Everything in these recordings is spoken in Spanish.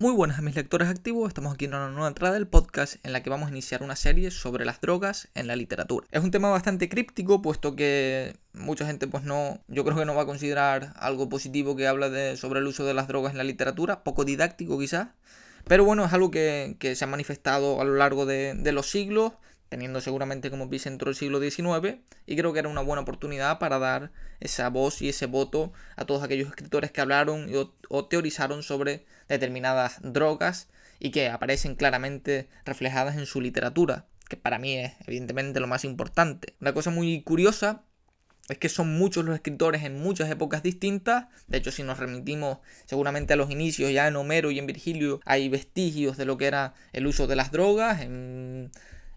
Muy buenas a mis lectores activos, estamos aquí en una nueva entrada del podcast en la que vamos a iniciar una serie sobre las drogas en la literatura. Es un tema bastante críptico, puesto que mucha gente pues no, yo creo que no va a considerar algo positivo que habla sobre el uso de las drogas en la literatura, poco didáctico quizás, pero bueno, es algo que, se ha manifestado a lo largo de los siglos, teniendo seguramente como epicentro el siglo XIX, y creo que era una buena oportunidad para dar esa voz y ese voto a todos aquellos escritores que hablaron o, teorizaron sobre determinadas drogas y que aparecen claramente reflejadas en su literatura, que para mí es evidentemente lo más importante. Una cosa muy curiosa es que son muchos los escritores en muchas épocas distintas. De hecho, si nos remitimos seguramente a los inicios, ya en Homero y en Virgilio hay vestigios de lo que era el uso de las drogas. En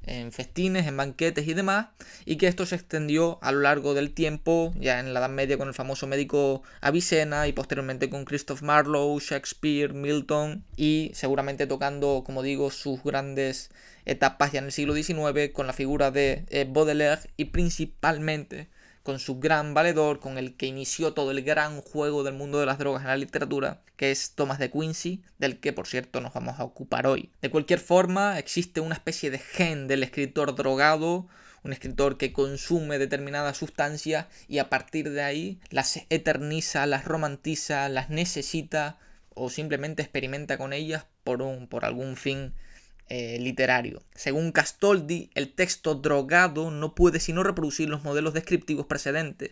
en festines, en banquetes y demás, y que esto se extendió a lo largo del tiempo, ya en la Edad Media con el famoso médico Avicena y posteriormente con Christoph Marlowe, Shakespeare, Milton y seguramente tocando, como digo, sus grandes etapas ya en el siglo XIX con la figura de eh, Baudelaire y principalmente con su gran valedor, con el que inició todo el gran juego del mundo de las drogas en la literatura, que es Thomas de Quincy, del que por cierto nos vamos a ocupar hoy. De cualquier forma, existe una especie de gen del escritor drogado, un escritor que consume determinadas sustancias y a partir de ahí las eterniza, las romantiza, las necesita o simplemente experimenta con ellas por, un, por algún fin eh, literario. Según Castoldi, el texto drogado no puede sino reproducir los modelos descriptivos precedentes,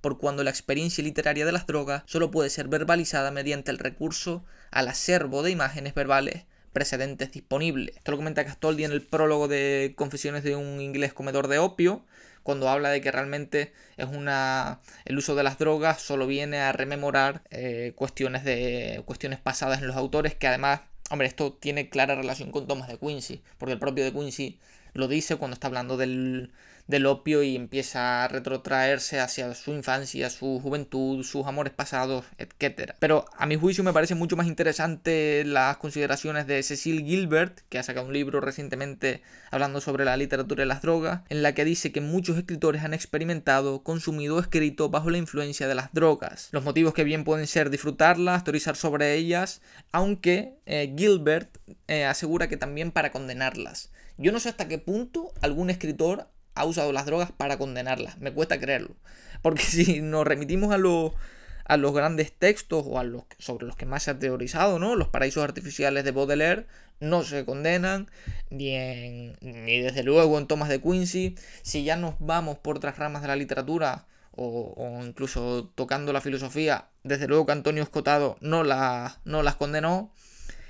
por cuando la experiencia literaria de las drogas solo puede ser verbalizada mediante el recurso al acervo de imágenes verbales precedentes disponibles. Esto lo comenta Castoldi en el prólogo de Confesiones de un inglés comedor de opio, cuando habla de que realmente es una el uso de las drogas solo viene a rememorar eh, cuestiones de cuestiones pasadas en los autores que además Hombre, esto tiene clara relación con Thomas de Quincy, porque el propio de Quincy lo dice cuando está hablando del, del opio y empieza a retrotraerse hacia su infancia, su juventud, sus amores pasados, etc. Pero a mi juicio me parece mucho más interesante las consideraciones de Cecil Gilbert, que ha sacado un libro recientemente hablando sobre la literatura y las drogas, en la que dice que muchos escritores han experimentado, consumido o escrito bajo la influencia de las drogas. Los motivos que bien pueden ser disfrutarlas, teorizar sobre ellas, aunque eh, Gilbert eh, asegura que también para condenarlas. Yo no sé hasta qué punto algún escritor ha usado las drogas para condenarlas. Me cuesta creerlo. Porque si nos remitimos a, a los grandes textos o a los sobre los que más se ha teorizado, ¿no? Los paraísos artificiales de Baudelaire no se condenan, ni, ni desde luego en Thomas de Quincy. Si ya nos vamos por otras ramas de la literatura, o, o, incluso tocando la filosofía, desde luego que Antonio Escotado no, no las condenó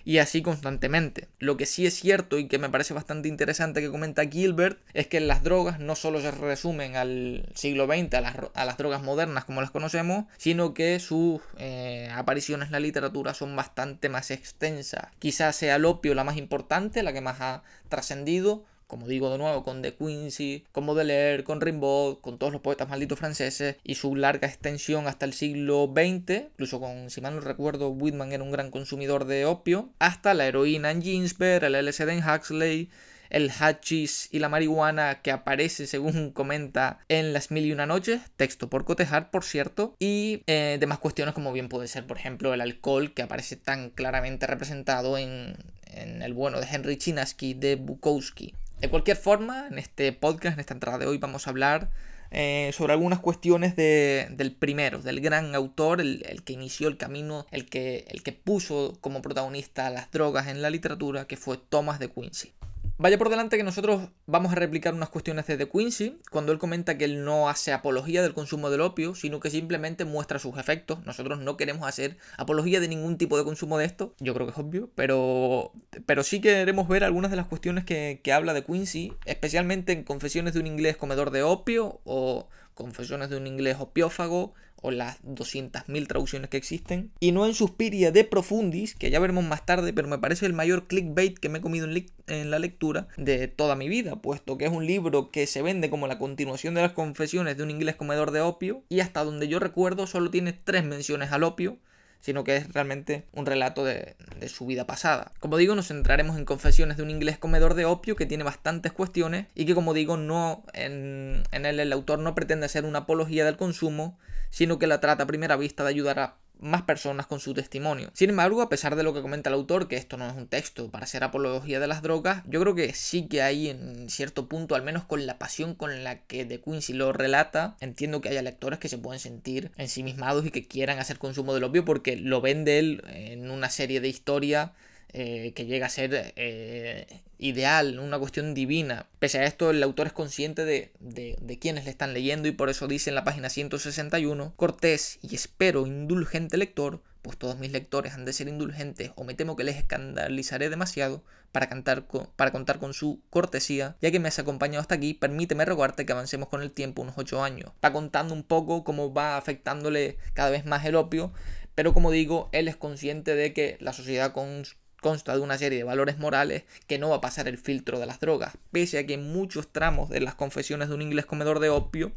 y así constantemente. Lo que sí es cierto y que me parece bastante interesante que comenta Gilbert es que las drogas no solo se resumen al siglo XX, a las, drogas modernas como las conocemos, sino que sus eh, apariciones en la literatura son bastante más extensas. Quizás sea el opio la más importante, la que más ha trascendido, como digo de nuevo, con De Quincy, con Baudelaire, con Rimbaud, con todos los poetas malditos franceses y su larga extensión hasta el siglo XX, incluso con, si mal no recuerdo, Whitman era un gran consumidor de opio, hasta la heroína en Ginsberg, el LSD en Huxley, el hachís y la marihuana que aparece según comenta en Las Mil y Una Noches, texto por cotejar, por cierto, y eh, demás cuestiones como bien puede ser, por ejemplo, el alcohol que aparece tan claramente representado en, el bueno de Henry Chinaski de Bukowski. De cualquier forma, en este podcast, en esta entrada de hoy, vamos a hablar eh, sobre algunas cuestiones del primero, del gran autor, el, el, que inició el camino, el que, el que puso como protagonista las drogas en la literatura, que fue Thomas de Quincy. Vaya por delante que nosotros vamos a replicar unas cuestiones de De Quincy, cuando él comenta que él no hace apología del consumo del opio, sino que simplemente muestra sus efectos. Nosotros no queremos hacer apología de ningún tipo de consumo de esto, yo creo que es obvio, pero, pero sí queremos ver algunas de las cuestiones que, que habla De Quincy, especialmente en Confesiones de un inglés comedor de opio o Confesiones de un inglés opiófago o las 200.000 traducciones que existen, y no en Suspiria de Profundis, que ya veremos más tarde, pero me parece el mayor clickbait que me he comido en, la lectura de toda mi vida, puesto que es un libro que se vende como la continuación de las confesiones de un inglés comedor de opio, y hasta donde yo recuerdo solo tiene tres menciones al opio, sino que es realmente un relato de, su vida pasada. Como digo, nos centraremos en Confesiones de un inglés comedor de opio que tiene bastantes cuestiones y que como digo, no en, en él el autor no pretende hacer una apología del consumo, sino que la trata a primera vista de ayudar a más personas con su testimonio. Sin embargo, a pesar de lo que comenta el autor, que esto no es un texto para hacer apología de las drogas, yo creo que sí que hay en cierto punto, al menos con la pasión con la que De Quincy lo relata, entiendo que haya lectores que se pueden sentir ensimismados y que quieran hacer consumo del opio porque lo ven de él en una serie de historia eh, que llega a ser eh, ideal, una cuestión divina. Pese a esto, el autor es consciente de, de, quienes le están leyendo y por eso dice en la página 161, Cortés y espero indulgente lector, pues todos mis lectores han de ser indulgentes o me temo que les escandalizaré demasiado para, cantar para contar con su cortesía, ya que me has acompañado hasta aquí, permíteme rogarte que avancemos con el tiempo unos 8 años. Va contando un poco cómo va afectándole cada vez más el opio, pero como digo, él es consciente de que la sociedad con consta de una serie de valores morales que no va a pasar el filtro de las drogas, pese a que en muchos tramos de las confesiones de un inglés comedor de opio,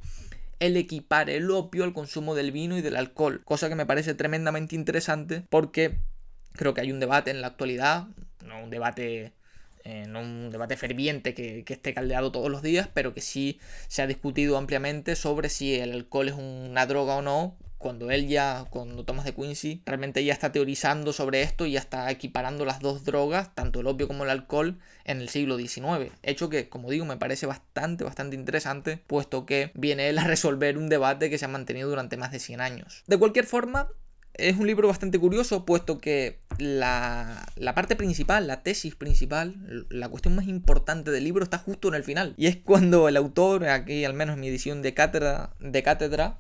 él equipare el opio al consumo del vino y del alcohol, cosa que me parece tremendamente interesante porque creo que hay un debate en la actualidad, no un debate eh, no un debate ferviente que, esté caldeado todos los días, pero que sí se ha discutido ampliamente sobre si el alcohol es una droga o no, cuando él ya, cuando Thomas de Quincy, realmente ya está teorizando sobre esto y ya está equiparando las dos drogas, tanto el opio como el alcohol, en el siglo XIX. Hecho que, como digo, me parece bastante, bastante interesante, puesto que viene él a resolver un debate que se ha mantenido durante más de 100 años. De cualquier forma, es un libro bastante curioso, puesto que la, la, parte principal, la tesis principal, la cuestión más importante del libro está justo en el final. Y es cuando el autor, aquí al menos en mi edición de cátedra, de cátedra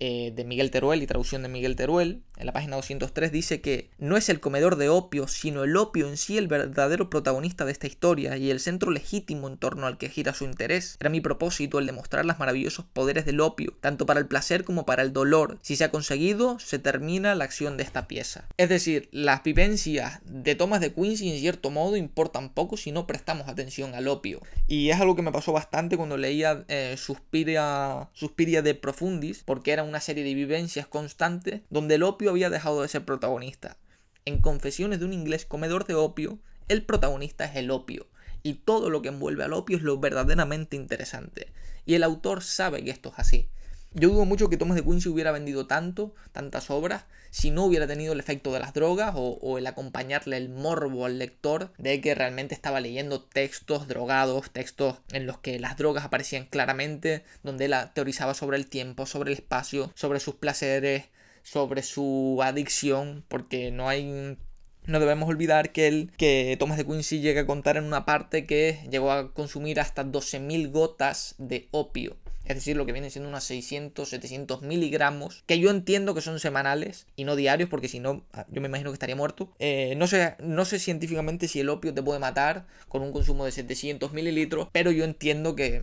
eh, de Miguel Teruel y traducción de Miguel Teruel, en la página 203 dice que no es el comedor de opio, sino el opio en sí el verdadero protagonista de esta historia y el centro legítimo en torno al que gira su interés. Era mi propósito el demostrar los maravillosos poderes del opio, tanto para el placer como para el dolor. Si se ha conseguido, se termina la acción de esta pieza. Es decir, las vivencias de Thomas de Quincy en cierto modo importan poco si no prestamos atención al opio. Y es algo que me pasó bastante cuando leía eh, Suspiria, Suspiria de Profundis, porque era una serie de vivencias constantes donde el opio había dejado de ser protagonista. En Confesiones de un inglés comedor de opio, el protagonista es el opio, y todo lo que envuelve al opio es lo verdaderamente interesante. Y el autor sabe que esto es así. Yo dudo mucho que Thomas de Quincy hubiera vendido tanto, tantas obras, si no hubiera tenido el efecto de las drogas o, el acompañarle el morbo al lector de que realmente estaba leyendo textos drogados, textos en los que las drogas aparecían claramente, donde él teorizaba sobre el tiempo, sobre el espacio, sobre sus placeres, sobre su adicción, porque no hay no debemos olvidar que él, que Thomas de Quincy llega a contar en una parte que llegó a consumir hasta 12.000 gotas de opio es decir, lo que viene siendo unas 600, 700 miligramos, que yo entiendo que son semanales y no diarios, porque si no, ah, yo me imagino que estaría muerto. Eh, no, sé, no sé científicamente si el opio te puede matar con un consumo de 700 mililitros, pero yo entiendo que,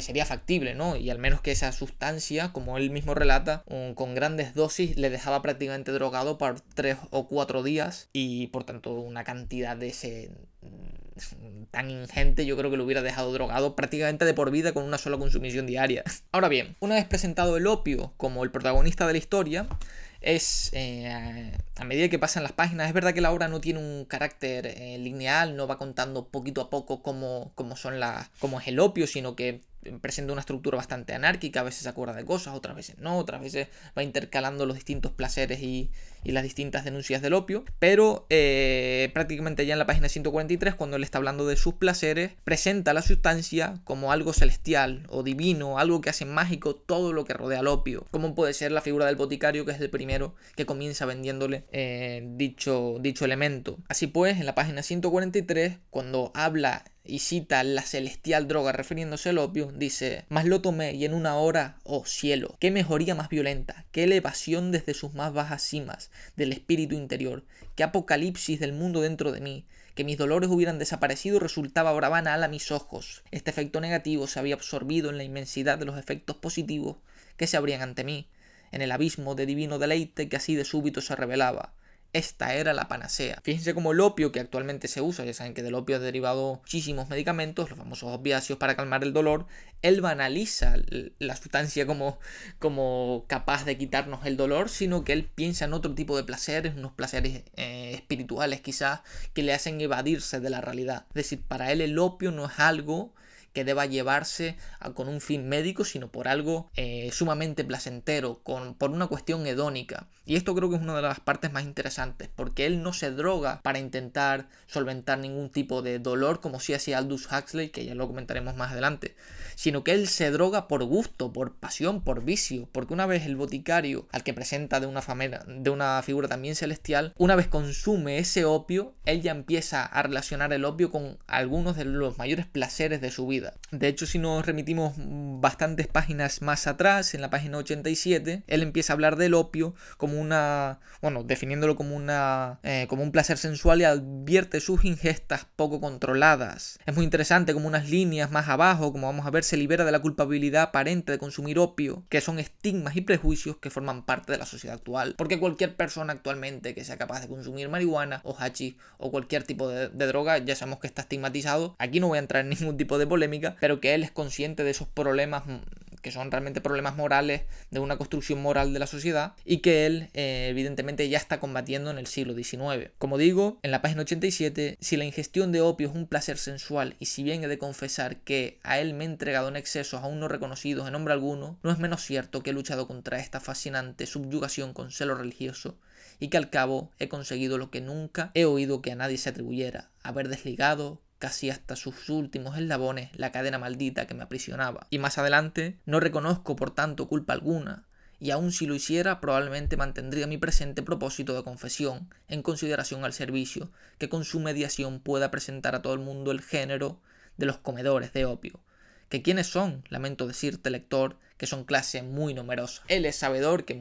sería factible, ¿no? Y al menos que esa sustancia, como él mismo relata, con grandes dosis le dejaba prácticamente drogado por 3 o 4 días y por tanto una cantidad de ese tan ingente, yo creo que lo hubiera dejado drogado prácticamente de por vida con una sola consumición diaria. Ahora bien, una vez presentado el opio como el protagonista de la historia, es eh, a medida que pasan las páginas, es verdad que la obra no tiene un carácter eh, lineal, no va contando poquito a poco cómo, cómo son las, cómo es el opio, sino que presenta una estructura bastante anárquica, a veces se acuerda de cosas, otras veces no, otras veces va intercalando los distintos placeres y, las distintas denuncias del opio, pero eh, prácticamente ya en la página 143, cuando él está hablando de sus placeres, presenta la sustancia como algo celestial o divino, algo que hace mágico todo lo que rodea al opio, como puede ser la figura del boticario, que es el primero que comienza vendiéndole eh, dicho, dicho elemento. Así pues, en la página 143, cuando habla y cita la celestial droga refiriéndose al opio, dice, mas lo tomé y en una hora, oh cielo, qué mejoría más violenta, qué elevación desde sus más bajas cimas del espíritu interior, qué apocalipsis del mundo dentro de mí, que mis dolores hubieran desaparecido resultaba ahora vana a mis ojos. Este efecto negativo se había absorbido en la inmensidad de los efectos positivos que se abrían ante mí, en el abismo de divino deleite que así de súbito se revelaba. Esta era la panacea. Fíjense como el opio que actualmente se usa, ya saben que del opio ha derivado muchísimos medicamentos, los famosos opiáceos para calmar el dolor, él banaliza la sustancia como, como capaz de quitarnos el dolor, sino que él piensa en otro tipo de placeres, unos placeres eh, espirituales quizás, que le hacen evadirse de la realidad. Es decir, para él el opio no es algo que deba llevarse con un fin médico, sino por algo eh, sumamente placentero, con, por una cuestión hedónica. Y esto creo que es una de las partes más interesantes, porque él no se droga para intentar solventar ningún tipo de dolor, como si hacía Aldous Huxley, que ya lo comentaremos más adelante, sino que él se droga por gusto, por pasión, por vicio, porque una vez el boticario, al que presenta de una, de una figura también celestial, una vez consume ese opio, él ya empieza a relacionar el opio con algunos de los mayores placeres de su vida. De hecho, si nos remitimos bastantes páginas más atrás, en la página 87, él empieza a hablar del opio como una, bueno, definiéndolo como una, eh, como un placer sensual y advierte sus ingestas poco controladas. Es muy interesante como unas líneas más abajo, como vamos a ver, se libera de la culpabilidad aparente de consumir opio, que son estigmas y prejuicios que forman parte de la sociedad actual. Porque cualquier persona actualmente que sea capaz de consumir marihuana o hachi o cualquier tipo de, de droga, ya sabemos que está estigmatizado. Aquí no voy a entrar en ningún tipo de polémica, pero que él es consciente de esos problemas que son realmente problemas morales de una construcción moral de la sociedad y que él eh, evidentemente ya está combatiendo en el siglo XIX. Como digo, en la página 87, si la ingestión de opio es un placer sensual y si bien he de confesar que a él me he entregado en excesos aún no reconocidos en nombre alguno, no es menos cierto que he luchado contra esta fascinante subyugación con celo religioso y que al cabo he conseguido lo que nunca he oído que a nadie se atribuyera, haber desligado, casi hasta sus últimos eslabones, la cadena maldita que me aprisionaba. Y más adelante, no reconozco por tanto culpa alguna, y aun si lo hiciera probablemente mantendría mi presente propósito de confesión, en consideración al servicio que con su mediación pueda presentar a todo el mundo el género de los comedores de opio, que quiénes son, lamento decirte lector, que son clase muy numerosa. Él es sabedor que,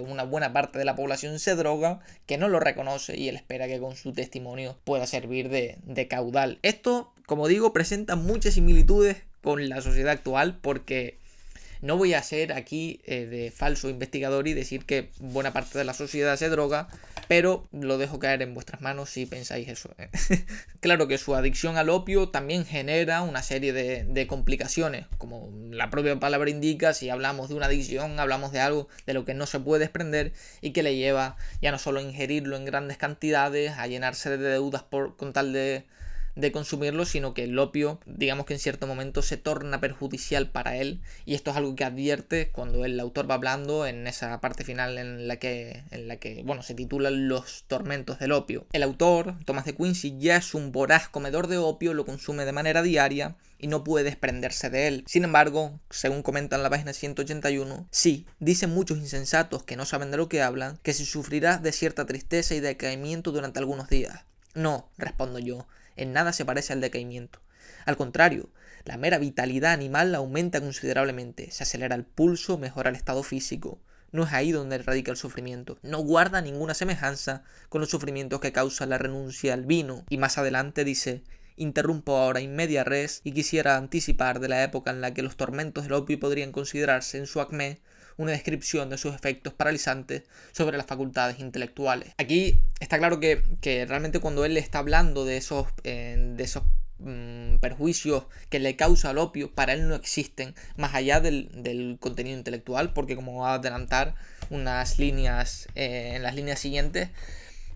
una buena parte de la población se droga, que no lo reconoce y él espera que con su testimonio pueda servir de caudal. Esto, como digo, presenta muchas similitudes con la sociedad actual porque no voy a ser aquí eh, de falso investigador y decir que buena parte de la sociedad se droga, pero lo dejo caer en vuestras manos si pensáis eso. claro que su adicción al opio también genera una serie de, de, complicaciones, como la propia palabra indica, si hablamos de una adicción, hablamos de algo de lo que no se puede desprender y que le lleva ya no solo a ingerirlo en grandes cantidades, a llenarse de deudas por, con tal de de consumirlo, sino que el opio, digamos que en cierto momento se torna perjudicial para él, y esto es algo que advierte cuando el autor va hablando en esa parte final en la que, en la que bueno, se titula Los tormentos del opio. El autor, Thomas de Quincy, ya es un voraz comedor de opio, lo consume de manera diaria, y no puede desprenderse de él. Sin embargo, según comenta en la página 181, sí, dicen muchos insensatos que no saben de lo que hablan, que se sufrirá de cierta tristeza y decaimiento durante algunos días. No, respondo yo, en nada se parece al decaimiento. Al contrario, la mera vitalidad animal aumenta considerablemente, se acelera el pulso, mejora el estado físico. No es ahí donde radica el sufrimiento. No guarda ninguna semejanza con los sufrimientos que causa la renuncia al vino. Y más adelante dice, interrumpo ahora in media res y quisiera anticipar de la época en la que los tormentos del opio podrían considerarse en su acme una descripción de sus efectos paralizantes sobre las facultades intelectuales. Aquí está claro que, realmente cuando él está hablando de esos, eh, de esos mm, perjuicios que le causa el opio, para él no existen, más allá del, contenido intelectual, porque como va a adelantar unas líneas eh, en las líneas siguientes,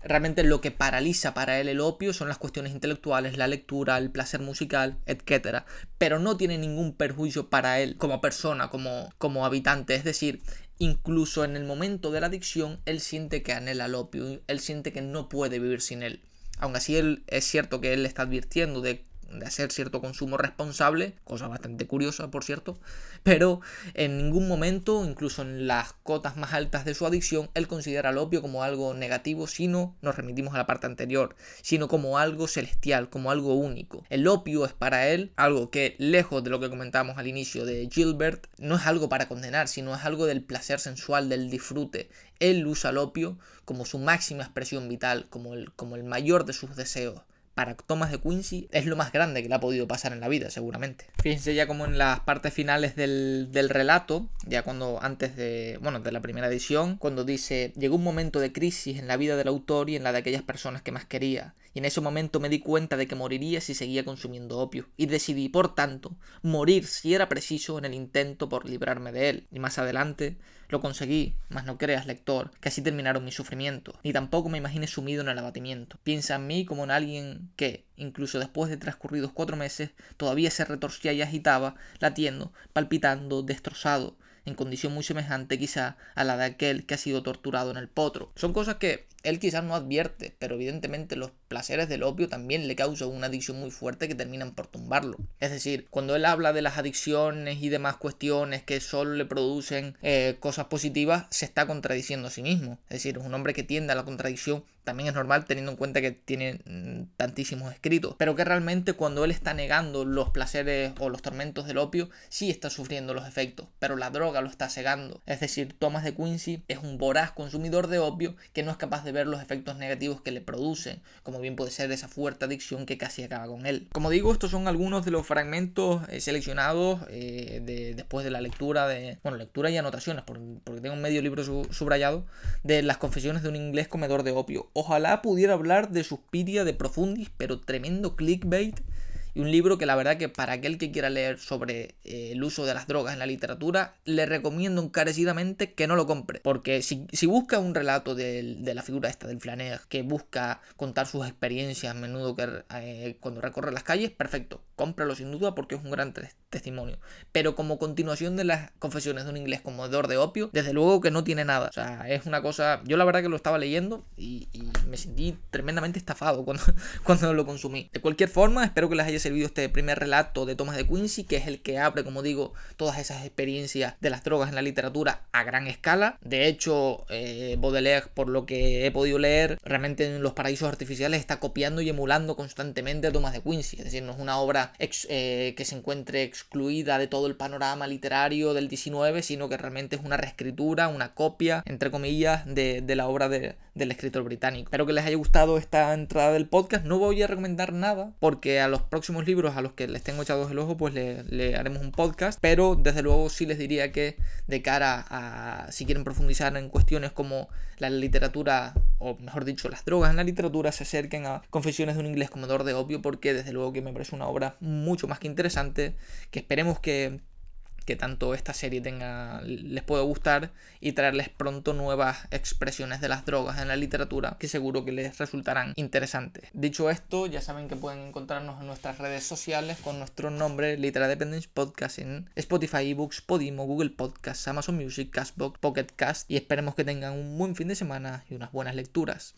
Realmente lo que paraliza para él el opio son las cuestiones intelectuales, la lectura, el placer musical, etc. Pero no tiene ningún perjuicio para él como persona, como, como habitante. Es decir, incluso en el momento de la adicción, él siente que anhela el opio, él siente que no puede vivir sin él. Aún así, él, es cierto que él está advirtiendo de de hacer cierto consumo responsable, cosa bastante curiosa por cierto, pero en ningún momento, incluso en las cotas más altas de su adicción, él considera el opio como algo negativo, sino, nos remitimos a la parte anterior, sino como algo celestial, como algo único. El opio es para él algo que, lejos de lo que comentábamos al inicio de Gilbert, no es algo para condenar, sino es algo del placer sensual, del disfrute. Él usa el opio como su máxima expresión vital, como el, como el mayor de sus deseos para Thomas de Quincy es lo más grande que le ha podido pasar en la vida, seguramente. Fíjense ya como en las partes finales del, del, relato, ya cuando antes de, bueno, de la primera edición, cuando dice, llegó un momento de crisis en la vida del autor y en la de aquellas personas que más quería, y en ese momento me di cuenta de que moriría si seguía consumiendo opio, y decidí, por tanto, morir si era preciso en el intento por librarme de él. Y más adelante, Lo conseguí, mas no creas, lector, que así terminaron mis sufrimientos, ni tampoco me imagines sumido en el abatimiento. Piensa en mí como en alguien que, incluso después de transcurridos cuatro meses, todavía se retorcía y agitaba, latiendo, palpitando, destrozado, en condición muy semejante quizá a la de aquel que ha sido torturado en el potro. Son cosas que él quizás no advierte, pero evidentemente los placeres del opio también le causan una adicción muy fuerte que terminan por tumbarlo. Es decir, cuando él habla de las adicciones y demás cuestiones que solo le producen eh, cosas positivas, se está contradiciendo a sí mismo. Es decir, es un hombre que tiende a la contradicción también es normal teniendo en cuenta que tiene mm, tantísimos escritos, pero que realmente cuando él está negando los placeres o los tormentos del opio, sí está sufriendo los efectos, pero la droga lo está cegando. Es decir, Thomas de Quincy es un voraz consumidor de opio que no es capaz de ver los efectos negativos que le producen, como bien puede ser esa fuerte adicción que casi acaba con él. Como digo, estos son algunos de los fragmentos eh, seleccionados eh, de, después de la lectura de, bueno, lectura y anotaciones, porque, tengo un medio libro subrayado, de las confesiones de un inglés comedor de opio. Ojalá pudiera hablar de Suspiria de Profundis, pero tremendo clickbait y un libro que la verdad que para aquel que quiera leer sobre eh, el uso de las drogas en la literatura, le recomiendo encarecidamente que no lo compre. Porque si, busca un relato de, la figura esta del flaner, que busca contar sus experiencias a menudo que, eh, cuando recorre las calles, perfecto, cómpralo sin duda porque es un gran testimonio. Pero como continuación de las confesiones de un inglés comedor de opio, desde luego que no tiene nada. O sea, es una cosa... Yo la verdad que lo estaba leyendo y, me sentí tremendamente estafado cuando, cuando lo consumí. De cualquier forma, espero que les haya servido este primer relato de Thomas de Quincy, que es el que abre, como digo, todas esas experiencias de las drogas en la literatura a gran escala. De hecho, eh, Baudelaire, por lo que he podido leer, realmente en Los Paraísos Artificiales está copiando y emulando constantemente a Thomas de Quincy. Es decir, no es una obra eh, que se encuentre excluida de todo el panorama literario del 19, sino que realmente es una reescritura, una copia, entre comillas, de, la obra del escritor británico. Espero que les haya gustado esta entrada del podcast. No voy a recomendar nada, porque a los próximos libros a los que les tengo echados el ojo, pues le, haremos un podcast. Pero desde luego sí les diría que de cara a si quieren profundizar en cuestiones como la literatura, o mejor dicho, las drogas en la literatura, se acerquen a Confesiones de un inglés comedor de opio, porque desde luego que me parece una obra mucho más que interesante, que esperemos que que tanto esta serie tenga les pueda gustar y traerles pronto nuevas expresiones de las drogas en la literatura que seguro que les resultarán interesantes. Dicho esto, ya saben que pueden encontrarnos en nuestras redes sociales con nuestro nombre Litera Dependence Podcast en Spotify, eBooks, Podimo, Google Podcasts, Amazon Music, Castbox, Pocket Cast y esperemos que tengan un buen fin de semana y unas buenas lecturas.